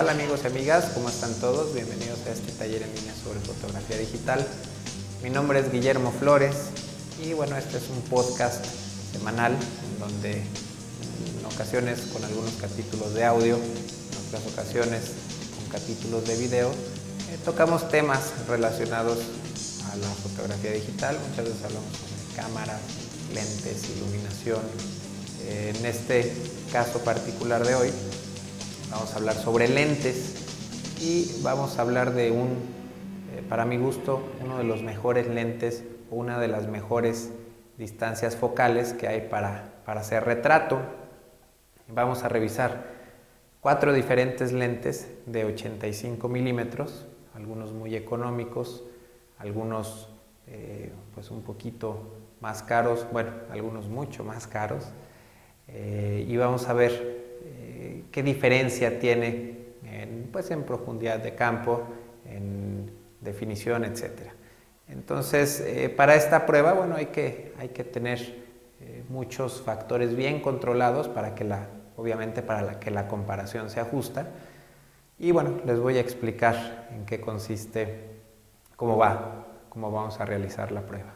tal amigos y amigas? ¿Cómo están todos? Bienvenidos a este taller en línea sobre fotografía digital. Mi nombre es Guillermo Flores y bueno, este es un podcast semanal en donde en ocasiones con algunos capítulos de audio, en otras ocasiones con capítulos de video, eh, tocamos temas relacionados a la fotografía digital. Muchas veces hablamos sobre cámaras, lentes, iluminación. En este caso particular de hoy Vamos a hablar sobre lentes y vamos a hablar de un, eh, para mi gusto, uno de los mejores lentes una de las mejores distancias focales que hay para, para hacer retrato. Vamos a revisar cuatro diferentes lentes de 85 milímetros, algunos muy económicos, algunos eh, pues un poquito más caros, bueno, algunos mucho más caros. Eh, y vamos a ver qué diferencia tiene en, pues, en profundidad de campo, en definición, etc. Entonces, eh, para esta prueba, bueno, hay que, hay que tener eh, muchos factores bien controlados para que la, obviamente para que la comparación sea justa. Y bueno, les voy a explicar en qué consiste, cómo va, cómo vamos a realizar la prueba.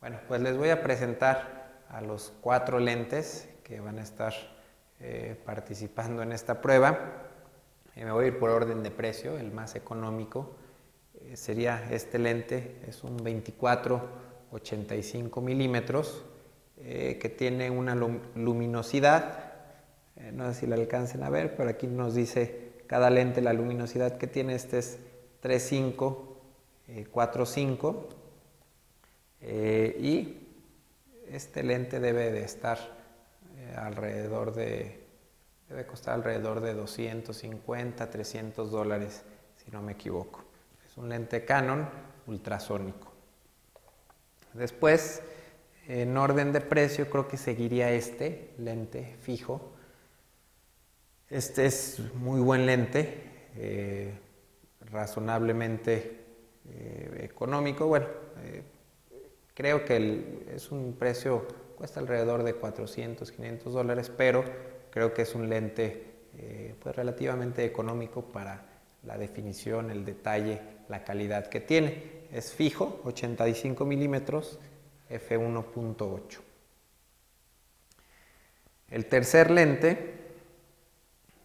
Bueno, pues les voy a presentar a los cuatro lentes van a estar eh, participando en esta prueba. me voy a ir por orden de precio, el más económico eh, sería este lente, es un 24-85 milímetros eh, que tiene una luminosidad, no sé si la alcancen a ver, pero aquí nos dice cada lente la luminosidad que tiene, este es 3.5, 4.5 y este lente debe de estar alrededor de, debe costar alrededor de 250, 300 dólares, si no me equivoco. Es un lente Canon ultrasónico. Después, en orden de precio, creo que seguiría este lente fijo. Este es muy buen lente, eh, razonablemente eh, económico. Bueno, eh, creo que es un precio cuesta alrededor de 400, 500 dólares, pero creo que es un lente eh, pues relativamente económico para la definición, el detalle, la calidad que tiene. Es fijo, 85 milímetros, f1.8. El tercer lente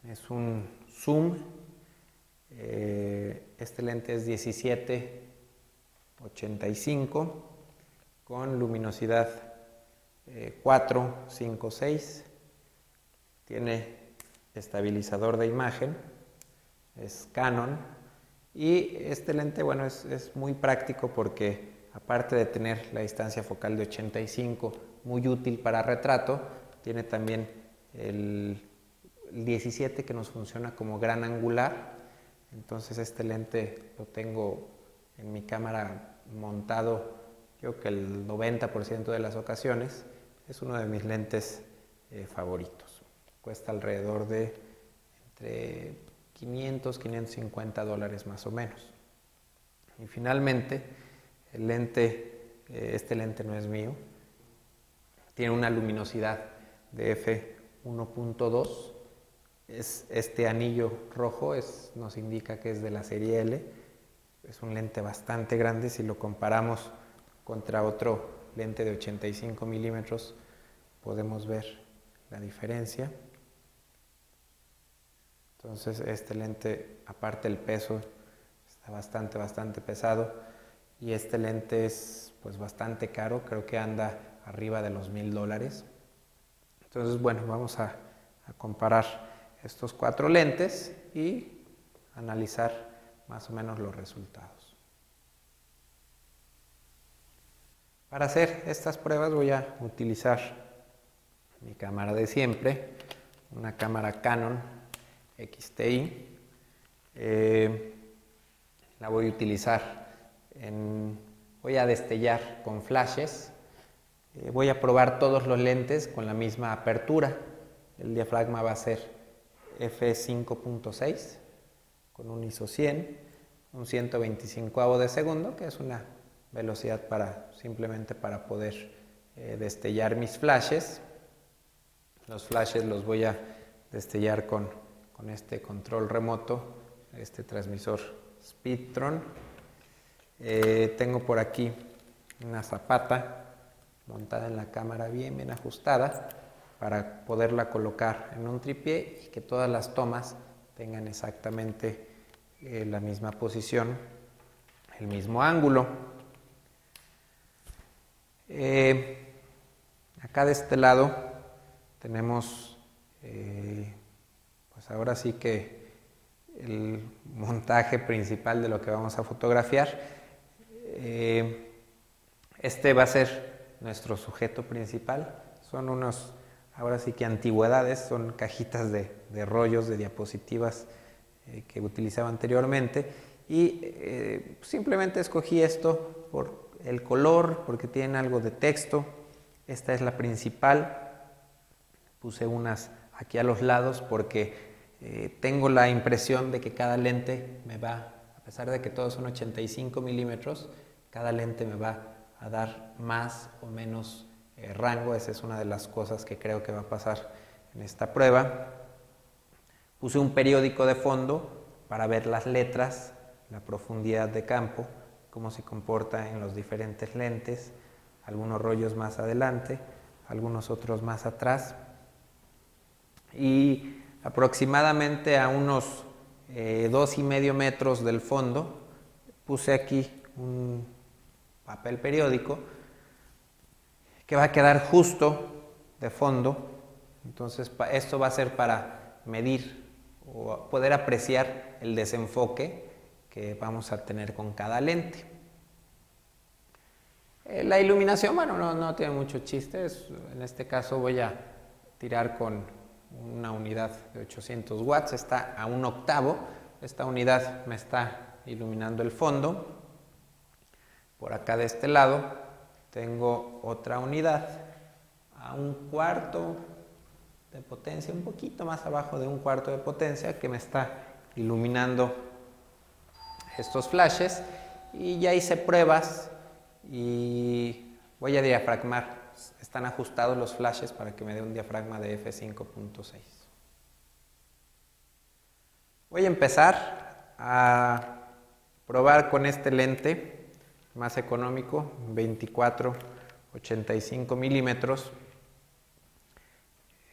es un zoom. Eh, este lente es 17-85 con luminosidad 4, 5, 6. Tiene estabilizador de imagen, es Canon. Y este lente, bueno, es, muy práctico porque aparte de tener la distancia focal de 85, muy útil para retrato, tiene también el, 17 que nos funciona como gran angular. Entonces este lente lo tengo en mi cámara montado, creo que el 90% de las ocasiones. Es uno de mis lentes eh, favoritos. Cuesta alrededor de entre 500, 550 dólares más o menos. Y finalmente, el lente, eh, este lente no es mío, tiene una luminosidad de f1.2. Es este anillo rojo es, nos indica que es de la serie L. Es un lente bastante grande si lo comparamos contra otro lente de 85 milímetros podemos ver la diferencia. Entonces este lente, aparte el peso, está bastante, bastante pesado y este lente es pues bastante caro, creo que anda arriba de los mil dólares. Entonces bueno, vamos a, a comparar estos cuatro lentes y analizar más o menos los resultados. Para hacer estas pruebas voy a utilizar mi cámara de siempre, una cámara Canon XTI. Eh, la voy a utilizar, en, voy a destellar con flashes. Eh, voy a probar todos los lentes con la misma apertura. El diafragma va a ser f5.6 con un ISO 100, un 125 de segundo, que es una velocidad para simplemente para poder eh, destellar mis flashes. Los flashes los voy a destellar con, con este control remoto, este transmisor Speedtron. Eh, tengo por aquí una zapata montada en la cámara bien, bien ajustada para poderla colocar en un tripié y que todas las tomas tengan exactamente eh, la misma posición, el mismo ángulo. Eh, acá de este lado tenemos, eh, pues ahora sí que el montaje principal de lo que vamos a fotografiar. este va a ser nuestro sujeto principal. Son unos ahora sí que antigüedades, son cajitas de, rollos, de diapositivas eh, que utilizaba anteriormente y eh, simplemente escogí esto por el color, porque tiene algo de texto. Esta es la principal. Puse unas aquí a los lados porque eh, tengo la impresión de que cada lente me va, a pesar de que todos son 85 milímetros, cada lente me va a dar más o menos eh, rango, esa es una de las cosas que creo que va a pasar en esta prueba. Puse un periódico de fondo para ver las letras, la profundidad de campo, cómo se comporta en los diferentes lentes, algunos rollos más adelante, algunos otros más atrás. Y aproximadamente a unos eh, dos y medio metros del fondo puse aquí un papel periódico que va a quedar justo de fondo. Entonces, esto va a ser para medir o poder apreciar el desenfoque que vamos a tener con cada lente. Eh, la iluminación, bueno, no, no tiene mucho chiste. en este caso voy a tirar con una unidad de 800 watts. Está a un octavo. Esta unidad me está iluminando el fondo. Por acá de este lado tengo otra unidad a un cuarto de potencia, un poquito más abajo de un cuarto de potencia que me está iluminando estos flashes y ya hice pruebas y voy a diafragmar. Están ajustados los flashes para que me dé un diafragma de F5.6. Voy a empezar a probar con este lente más económico, 24, 85 milímetros.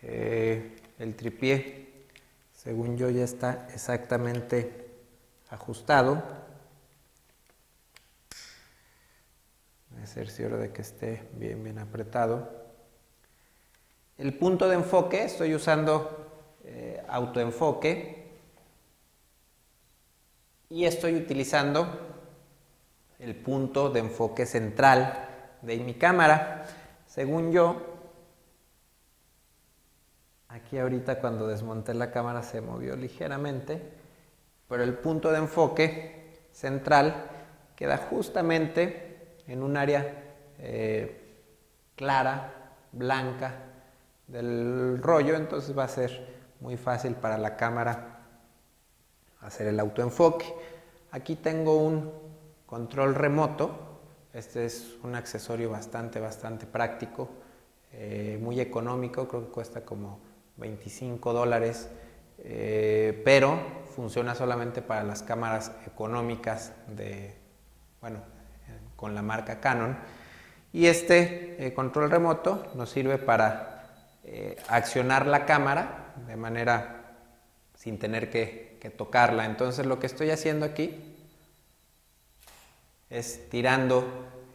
Eh, el tripié, según yo, ya está exactamente ajustado. Me cercioro de que esté bien, bien apretado. El punto de enfoque, estoy usando eh, autoenfoque y estoy utilizando el punto de enfoque central de mi cámara. Según yo, aquí ahorita cuando desmonté la cámara se movió ligeramente, pero el punto de enfoque central queda justamente en un área eh, clara, blanca del rollo, entonces va a ser muy fácil para la cámara hacer el autoenfoque. Aquí tengo un Control remoto, este es un accesorio bastante, bastante práctico, eh, muy económico, creo que cuesta como 25 dólares, eh, pero funciona solamente para las cámaras económicas de, bueno, con la marca Canon. Y este eh, control remoto nos sirve para accionar la cámara de manera sin tener que, tocarla. Entonces lo que estoy haciendo aquí es tirando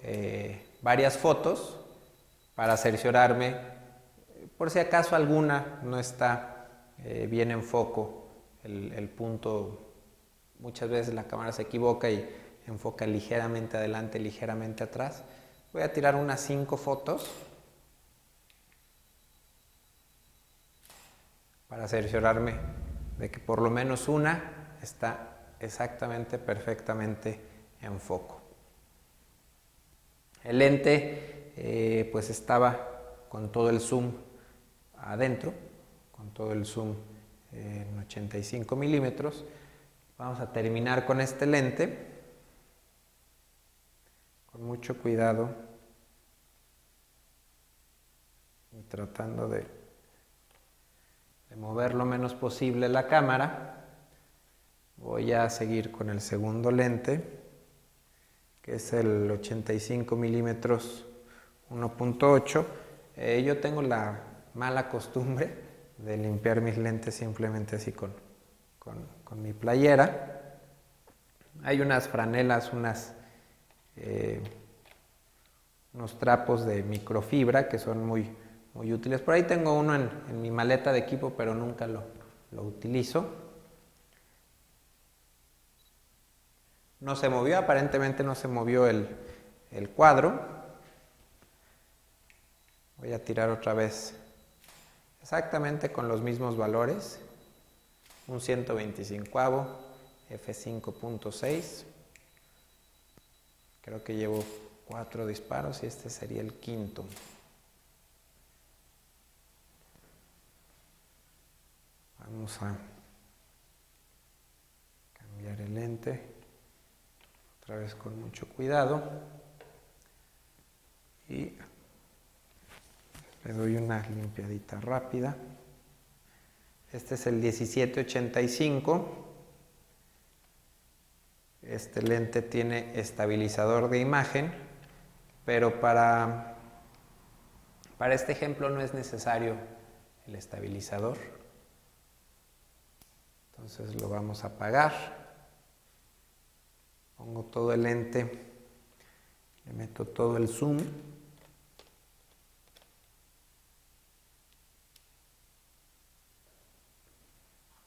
eh, varias fotos para cerciorarme por si acaso alguna no está eh, bien en foco el, punto. Muchas veces la cámara se equivoca y enfoca ligeramente adelante, ligeramente atrás. Voy a tirar unas cinco fotos para cerciorarme de que por lo menos una está exactamente, perfectamente en foco. El lente eh, pues estaba con todo el zoom adentro, con todo el zoom en 85 milímetros. Vamos a terminar con este lente, con mucho cuidado y tratando de mover lo menos posible la cámara, voy a seguir con el segundo lente, que es el 85 milímetros 1.8. Eh, yo tengo la mala costumbre de limpiar mis lentes simplemente así con, con, mi playera. Hay unas franelas, unas, eh, unos trapos de microfibra que son muy, muy útiles. Por ahí tengo uno en, mi maleta de equipo, pero nunca lo, lo utilizo. No se movió, aparentemente no se movió el, el cuadro. Voy a tirar otra vez exactamente con los mismos valores. Un 125 F5.6. Creo que llevo cuatro disparos y este sería el quinto. Vamos a cambiar el lente. Otra vez con mucho cuidado. Y le doy una limpiadita rápida. Este es el 1785. Este lente tiene estabilizador de imagen, pero para, para este ejemplo no es necesario el estabilizador. Entonces lo vamos a apagar. Pongo todo el lente, le meto todo el zoom.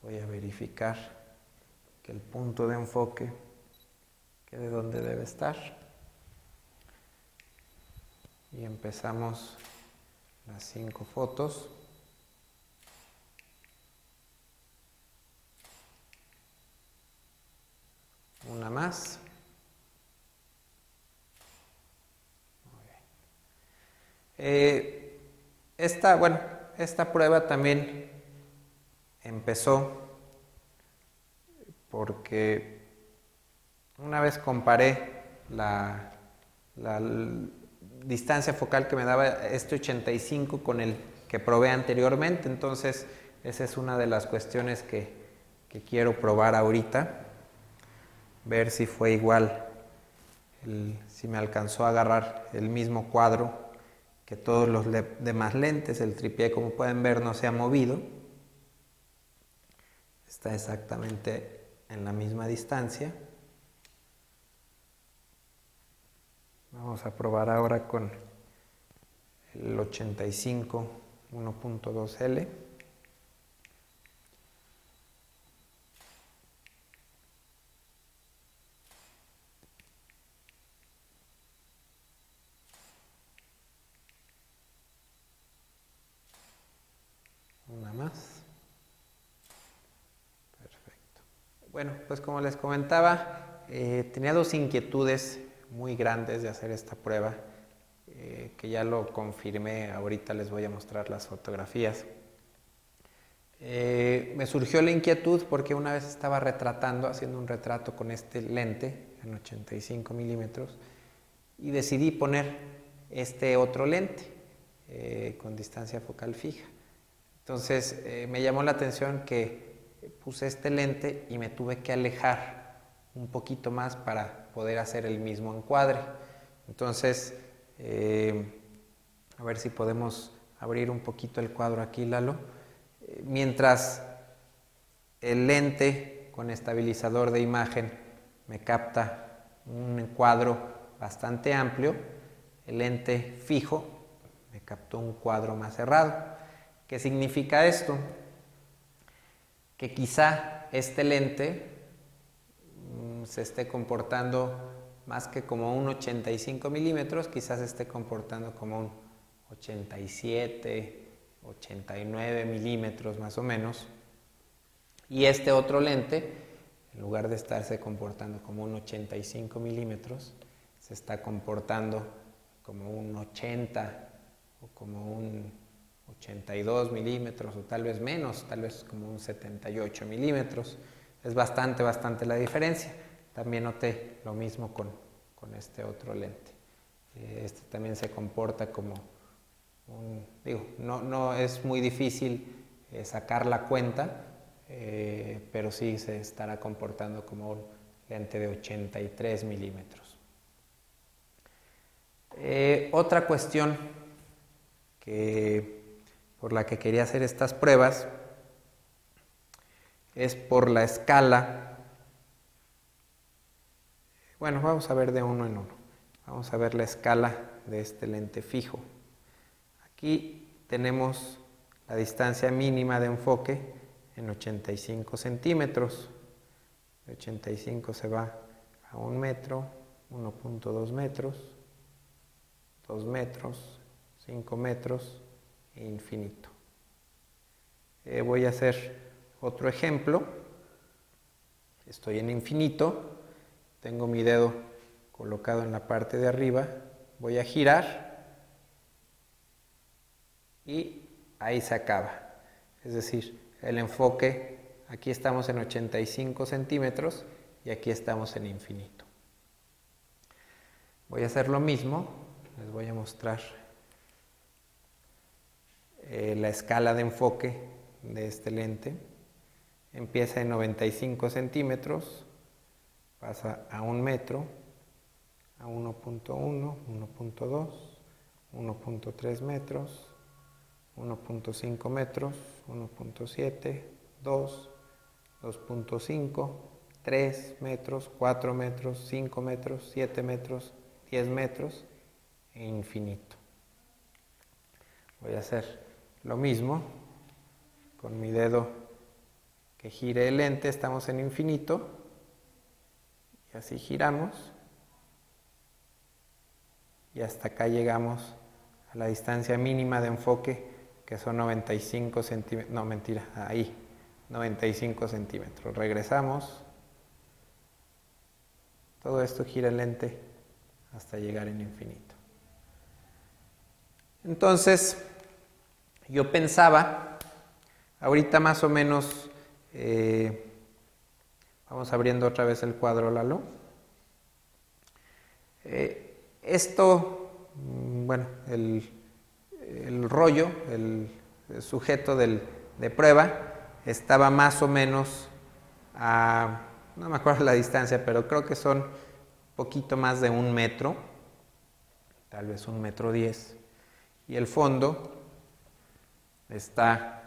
Voy a verificar que el punto de enfoque quede donde debe estar. Y empezamos las cinco fotos. Una más. Eh, esta, bueno, esta prueba también empezó porque una vez comparé la, distancia focal que me daba este 85 con el que probé anteriormente, entonces esa es una de las cuestiones que, quiero probar ahorita, ver si fue igual, si me alcanzó a agarrar el mismo cuadro que todos los demás lentes, el tripié como pueden ver no se ha movido, está exactamente en la misma distancia. Vamos a probar ahora con el 85 1.2L. Una más. Bueno, pues como les comentaba, eh, tenía dos inquietudes muy grandes de hacer esta prueba, eh, que ya lo confirmé, ahorita les voy a mostrar las fotografías. Eh, me surgió la inquietud porque una vez estaba retratando, haciendo un retrato con este lente en 85 milímetros y decidí poner este otro lente con distancia focal fija. Entonces me llamó la atención que puse este lente y me tuve que alejar un poquito más para poder hacer el mismo encuadre. Entonces, eh, a ver si podemos abrir un poquito el cuadro aquí, Lalo. Eh, mientras el lente con estabilizador de imagen me capta un cuadro bastante amplio, el lente fijo me captó un cuadro más cerrado. ¿Qué significa esto? Que quizá este lente mm, se esté comportando más que como un 85 milímetros, quizás se esté comportando como un 87, 89 milímetros más o menos. Y este otro lente, en lugar de estarse comportando como un 85 milímetros, se está comportando como un 80 o como un 82 milímetros o tal vez menos, tal vez como un 78 milímetros. Es bastante, bastante la diferencia. También noté lo mismo con, con este otro lente. Eh, este también se comporta como un, digo, no, no es muy difícil eh, sacar la cuenta, eh, pero sí se estará comportando como un lente de 83 milímetros. otra cuestión que, por la que quería hacer estas pruebas es por la escala. Bueno, vamos a ver de uno en uno. Vamos a ver la escala de este lente fijo. Aquí tenemos la distancia mínima de enfoque en 85 centímetros. De 85 se va a 1 metro, 1.2 metros, 2 metros, 5 metros infinito. Eh, voy a hacer otro ejemplo. Estoy en infinito, tengo mi dedo colocado en la parte de arriba, voy a girar y ahí se acaba. Es decir, el enfoque, aquí estamos en 85 centímetros y aquí estamos en infinito. Voy a hacer lo mismo, les voy a mostrar eh, la escala de enfoque de este lente. Empieza en 95 centímetros, pasa a un metro, a 1.1, 1.2, 1.3 metros, 1.5 metros, 1.7, 2, 2.5, 3 metros, 4 metros, 5 metros, 7 metros, 10 metros e infinito. Voy a hacer lo mismo con mi dedo que gire el lente, estamos en infinito y así giramos y hasta acá llegamos a la distancia mínima de enfoque que son 95 centímetros, no mentira, ahí, 95 centímetros. Regresamos, todo esto gira el lente hasta llegar en infinito. Entonces, yo pensaba, ahorita más o menos, eh, vamos abriendo otra vez el cuadro Lalo. Eh, esto, mm, bueno, el, el rollo, el, sujeto del, de prueba, estaba más o menos a, no me acuerdo la distancia, pero creo que son poquito más de un metro, tal vez un metro diez, y el fondo está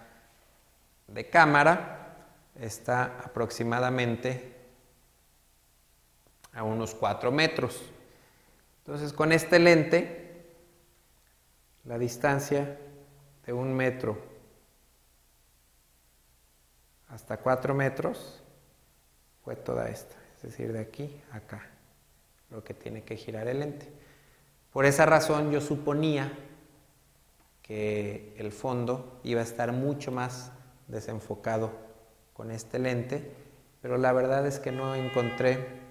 de cámara, está aproximadamente a unos cuatro metros. Entonces con este lente la distancia de un metro hasta cuatro metros fue toda esta, es decir, de aquí a acá, lo que tiene que girar el lente. Por esa razón yo suponía que el fondo iba a estar mucho más desenfocado con este lente, pero la verdad es que no encontré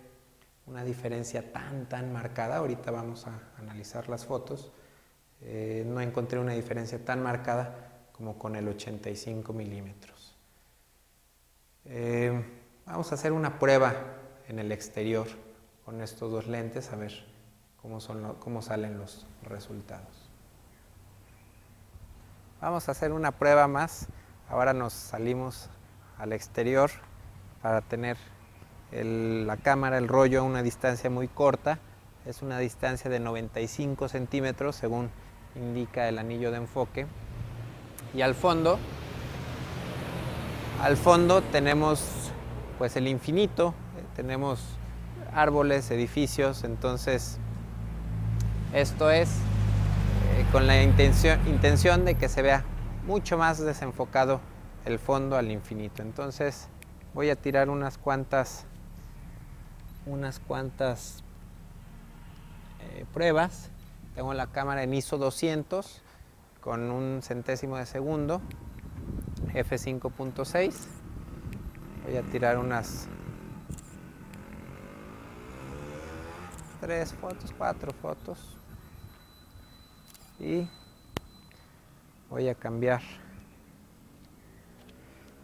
una diferencia tan, tan marcada. Ahorita vamos a analizar las fotos. Eh, no encontré una diferencia tan marcada como con el 85 milímetros. Eh, vamos a hacer una prueba en el exterior con estos dos lentes a ver cómo, son cómo salen los resultados. Vamos a hacer una prueba más. Ahora nos salimos al exterior para tener la cámara, el rollo a una distancia muy corta. Es una distancia de 95 centímetros según indica el anillo de enfoque. Y al fondo, al fondo tenemos pues el infinito, tenemos árboles, edificios, entonces esto es con la intención, intención de que se vea mucho más desenfocado el fondo al infinito. Entonces voy a tirar unas cuantas, unas cuantas eh, pruebas tengo la cámara en ISO 200 con un centésimo de segundo, F5.6. Voy a tirar unas tres fotos, cuatro fotos. Y voy a cambiar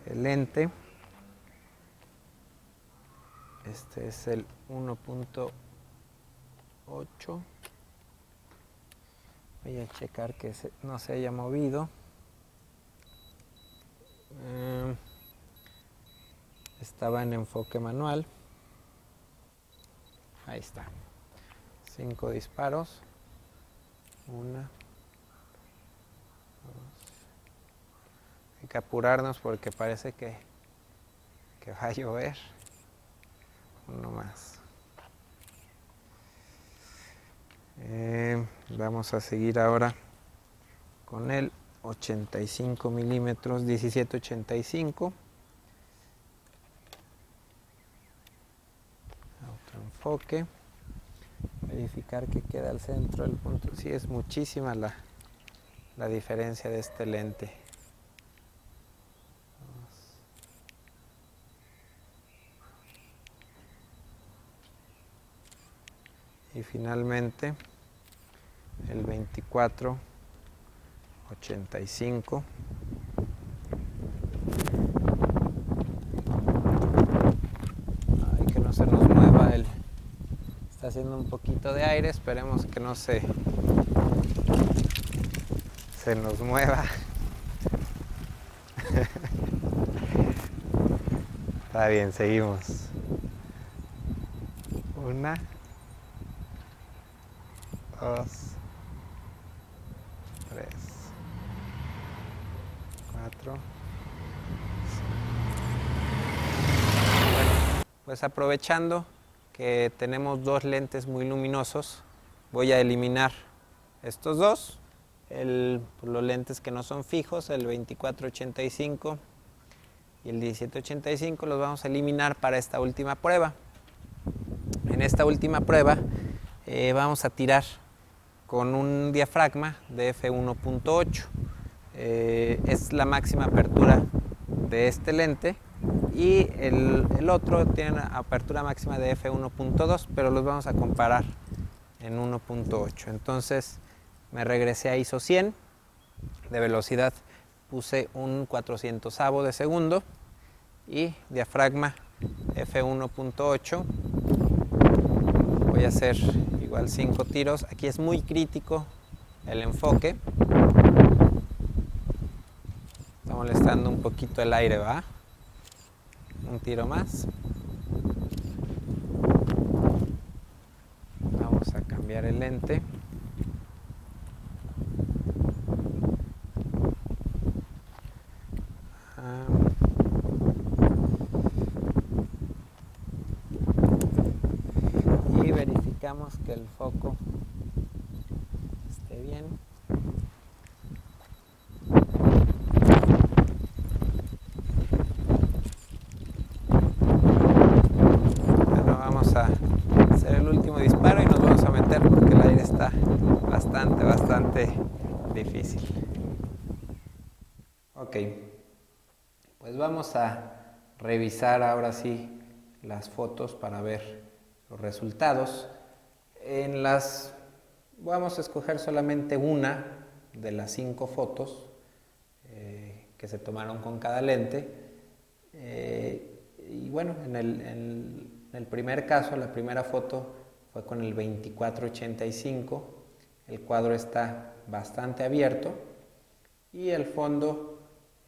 el lente. Este es el 1.8. Voy a checar que no se haya movido. Eh, estaba en enfoque manual. Ahí está. Cinco disparos. Una. Dos. Hay que apurarnos porque parece que, que va a llover. Uno más. Eh, vamos a seguir ahora con el 85 milímetros 1785 otro enfoque verificar que queda al centro del punto. Sí es muchísima la, la diferencia de este lente. Y finalmente el 24 85 Ay, que no se nos mueva el está haciendo un poquito de aire esperemos que no se se nos mueva está bien seguimos una dos, tres, cuatro. pues aprovechando tenemos dos lentes muy luminosos, voy a eliminar estos dos, el, los lentes que no son fijos, el 2485 y el 1785 los vamos a eliminar para esta última prueba. En esta última prueba eh, vamos a tirar con un diafragma de f1.8. Eh, es la máxima apertura de este lente y el, otro tiene una apertura máxima de f1.2, pero los vamos a comparar en 1.8. Entonces me regresé a ISO 100, de velocidad puse un 400 de segundo y diafragma f1.8. Voy a hacer igual cinco tiros. Aquí es muy crítico el enfoque. Está molestando un poquito el aire, ¿va? Un tiro más. Vamos a cambiar el lente. que el foco esté bien. Bueno, vamos a hacer el último disparo y nos vamos a meter porque el aire está bastante, bastante difícil. Ok, pues vamos a revisar ahora sí las fotos para ver los resultados. En las, vamos a escoger solamente una de las cinco fotos eh, que se tomaron con cada lente. Eh, y bueno, en el, primer caso, la primera foto fue con el 2485. El cuadro está bastante abierto y el fondo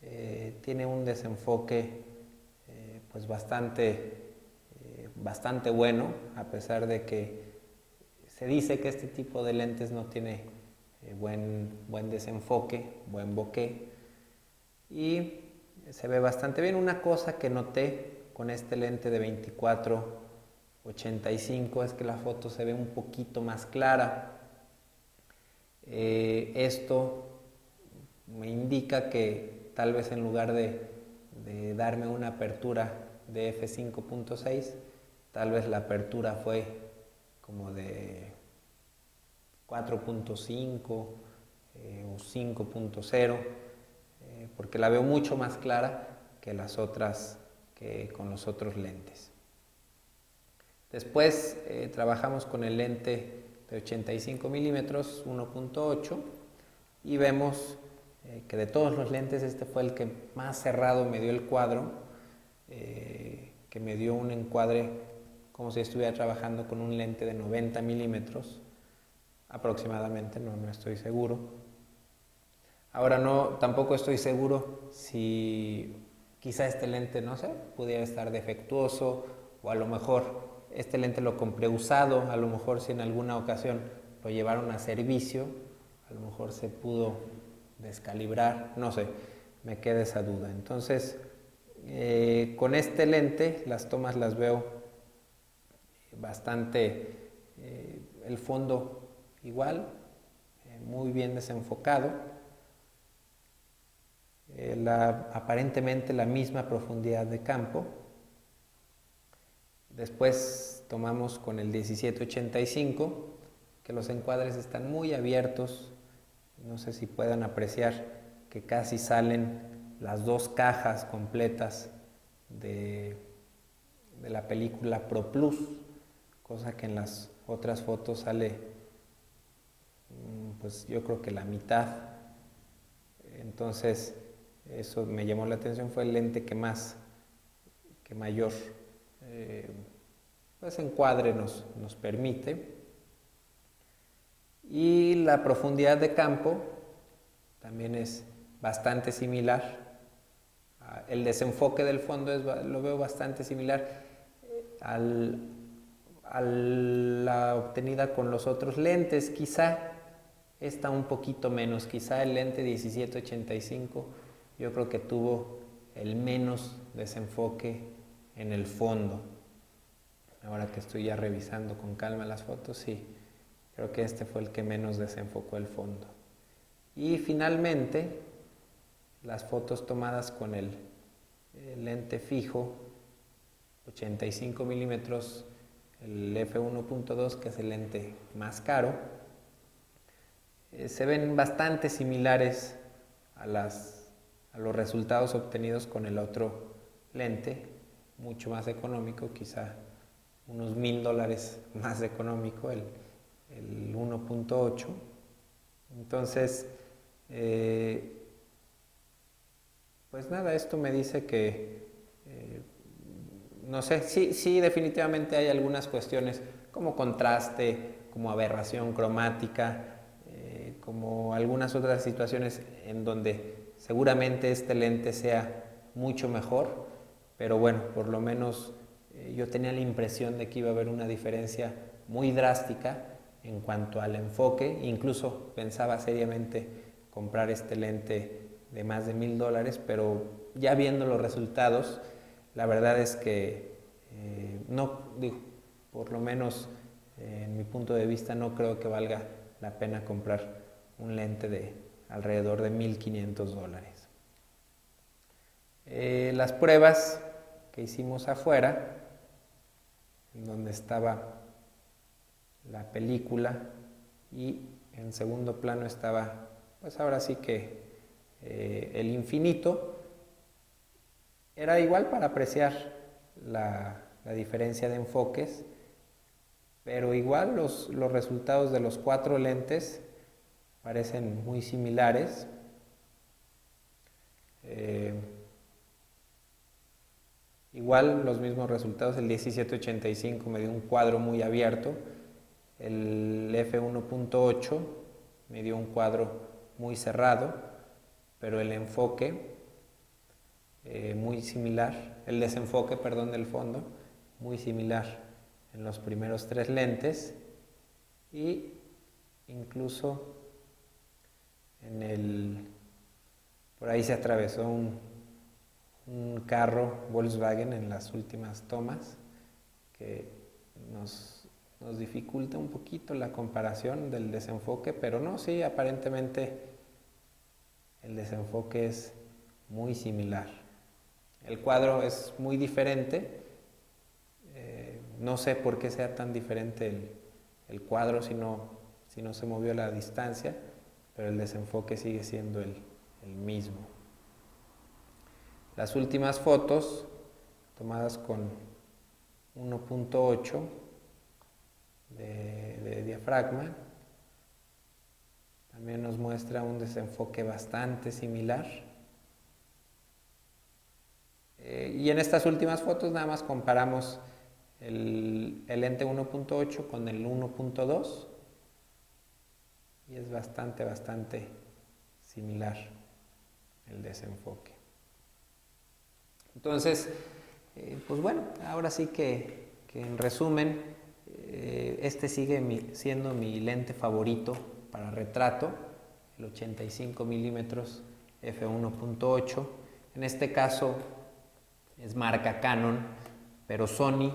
eh, tiene un desenfoque pues bastante, bastante bueno, a pesar de que se dice que este tipo de lentes no tiene eh, buen, buen desenfoque, buen bokeh y se ve bastante bien. Una cosa que noté con este lente de 24-85 es que la foto se ve un poquito más clara. Eh, esto me indica que tal vez en lugar de, darme una apertura de f5.6, tal vez la apertura fue como de 4.5 eh, o 5.0, eh, porque la veo mucho más clara que las otras, que con los otros lentes. Después eh, trabajamos con el lente de 85 milímetros 1.8 y vemos que de todos los lentes este fue el que más cerrado me dio el cuadro, que me dio un encuadre como si estuviera trabajando con un lente de 90 milímetros aproximadamente, no, no estoy seguro. Ahora no, tampoco estoy seguro si quizá este lente, no sé, pudiera estar defectuoso o a lo mejor este lente lo compré usado, a lo mejor si en alguna ocasión lo llevaron a servicio, a lo mejor se pudo descalibrar, no sé, me queda esa duda. Entonces, eh, con este lente las tomas las veo bastante, eh, el fondo igual, eh, muy bien desenfocado aparentemente la misma profundidad de campo. Después tomamos con el 1785, que los encuadres están muy abiertos, no sé si puedan apreciar que casi salen las dos cajas completas de, de la película Pro Plus, cosa que en las otras fotos sale, mm, pues yo creo que la mitad. Entonces, eso me llamó la atención, fue el lente que más, que mayor eh, pues encuadre nos, nos permite. Y la profundidad de campo también es bastante similar. Ah, el desenfoque del fondo es, lo veo bastante similar al, a la obtenida con los otros lentes. Quizá está un poquito menos, quizá el lente 1785 yo creo que tuvo el menos desenfoque en el fondo. Ahora que estoy ya revisando con calma las fotos, sí, creo que este fue el que menos desenfocó el fondo. Y finalmente, las fotos tomadas con el, lente fijo, 85 milímetros, el f1.2, que es el lente más caro, eh, se ven bastante similares a las a los resultados obtenidos con el otro lente, mucho más económico, quizá unos mil dólares más económico, el, 1.8. Entonces, eh, pues nada, esto me dice que, eh, no sé, sí, sí, definitivamente hay algunas cuestiones como contraste, como aberración cromática, eh, como algunas otras situaciones en donde Seguramente este lente sea mucho mejor, pero bueno, por lo menos yo tenía la impresión de que iba a haber una diferencia muy drástica en cuanto al enfoque, incluso pensaba seriamente comprar este lente de más de mil dólares, pero ya viendo los resultados, la verdad es que eh, no, digo, por lo menos eh, en mi punto de vista, no creo que valga la pena comprar un lente de alrededor de 1.500 dólares. Eh, las pruebas que hicimos afuera, donde estaba la película y en segundo plano estaba, pues ahora sí que eh, el infinito, era igual para apreciar la, diferencia de enfoques, pero igual los, los resultados de los cuatro lentes parecen muy similares. Eh, igual los mismos resultados, el 1785 me dio un cuadro muy abierto, el F1.8 me dio un cuadro muy cerrado, pero el enfoque eh, muy similar, el desenfoque, perdón, del fondo, muy similar en los primeros tres lentes y incluso en el, por ahí se atravesó un, un carro Volkswagen en las últimas tomas que nos, nos dificulta un poquito la comparación del desenfoque, pero no, sí, aparentemente el desenfoque es muy similar. El cuadro es muy diferente, eh, no sé por qué sea tan diferente el, cuadro si no, si no se movió la distancia pero el desenfoque sigue siendo el, mismo. Las últimas fotos, tomadas con 1.8 de, diafragma, también nos muestra un desenfoque bastante similar. Eh, y en estas últimas fotos nada más comparamos el, el lente 1.8 con el 1.2 y es bastante, bastante similar el desenfoque. Entonces, eh, pues bueno, ahora sí que, en resumen, eh, este sigue siendo mi lente favorito para retrato, el 85 milímetros f1.8. En este caso es marca Canon, pero Sony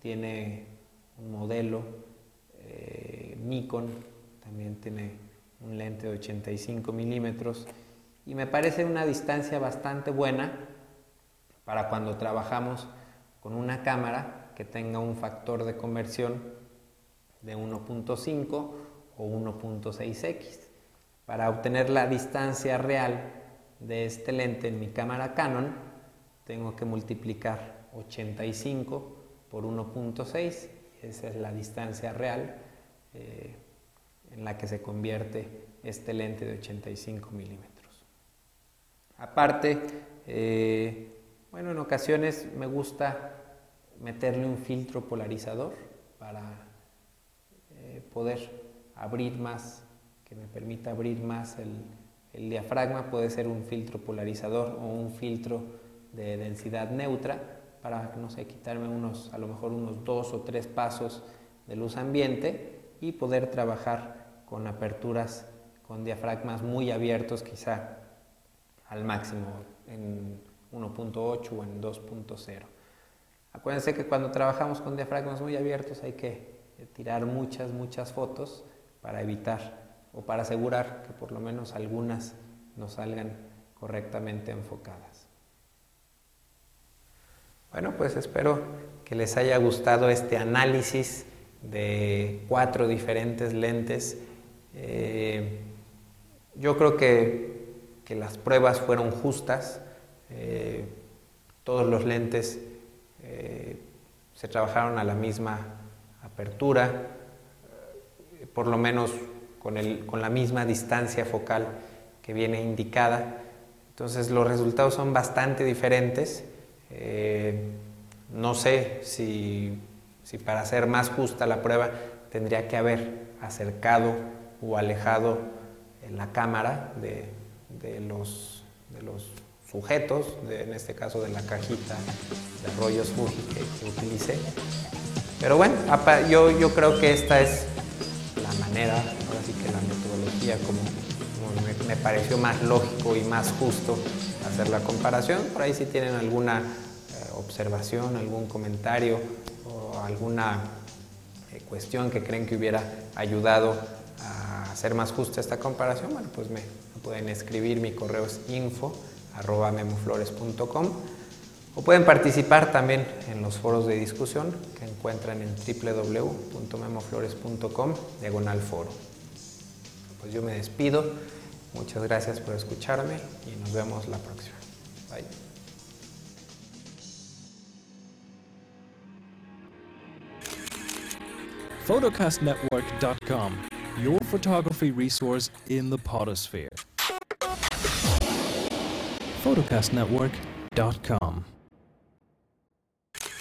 tiene un modelo, eh, Nikon también tiene un lente de 85 milímetros y me parece una distancia bastante buena para cuando trabajamos con una cámara que tenga un factor de conversión de 1.5 o 1.6x. Para obtener la distancia real de este lente en mi cámara Canon, tengo que multiplicar 85 por 1.6, esa es la distancia real eh, en la que se convierte este lente de 85 milímetros. Aparte, eh, bueno, en ocasiones me gusta meterle un filtro polarizador para eh, poder abrir más, que me permita abrir más el, el diafragma. Puede ser un filtro polarizador o un filtro de densidad neutra para, no sé, quitarme unos, a lo mejor unos dos o tres pasos de luz ambiente y poder trabajar con aperturas con diafragmas muy abiertos, quizá al máximo en 1.8 o en 2.0. Acuérdense que cuando trabajamos con diafragmas muy abiertos hay que tirar muchas, muchas fotos para evitar o para asegurar que por lo menos algunas nos salgan correctamente enfocadas. Bueno, pues espero que les haya gustado este análisis de cuatro diferentes lentes. Eh, yo creo que, las pruebas fueron justas. Eh, todos los lentes se trabajaron a la misma apertura, por lo menos con, con la misma distancia focal que viene indicada. Entonces los resultados son bastante diferentes. Eh, no sé si, para hacer más justa la prueba tendría que haber acercado o alejado la cámara de, los, de los, sujetos, en este caso de la cajita de rollos Fuji que, utilicé. Pero bueno, yo, yo creo que esta es la manera, ahora sí que la metodología como, me, pareció más lógico y más justo hacer la comparación. Por ahí si tienen alguna eh, observación, algún comentario o alguna eh, cuestión que creen que hubiera ayudado a hacer más justa esta comparación, bueno, pues me, pueden escribir, mi correo es info arroba memoflores.com o pueden participar también en los foros de discusión que encuentran en www.memoflores.com diagonal foro. Pues yo me despido, muchas gracias por escucharme y nos vemos la próxima. Bye. photocastnetwork.com, your photography resource in the potosphere. photocastnetwork.com.